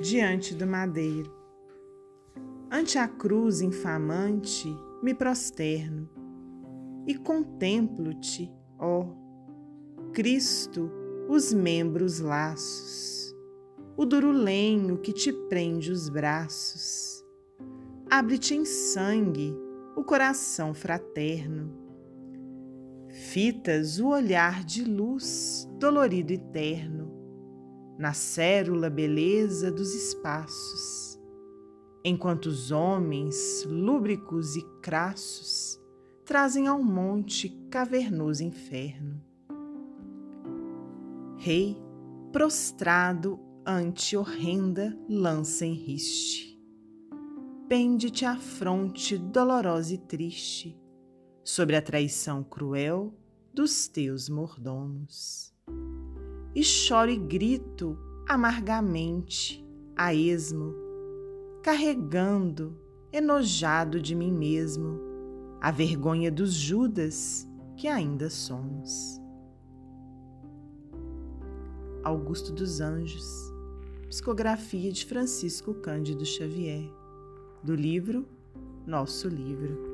diante do madeiro. Ante a cruz infamante me prosterno e contemplo-te, ó Cristo, os membros laços, o duro lenho que te prende os braços. Abre-te em sangue o coração fraterno. Fitas o olhar de luz dolorido e terno, na cérula beleza dos espaços, enquanto os homens, lúbricos e crassos, trazem ao monte cavernoso inferno rei, prostrado ante horrenda lança em riste. Pende-te a fronte dolorosa e triste, sobre a traição cruel dos teus mordomos. E choro e grito amargamente, a esmo, carregando, enojado de mim mesmo, a vergonha dos Judas que ainda somos. Augusto dos Anjos, psicografia de Francisco Cândido Xavier, do livro Nosso Livro.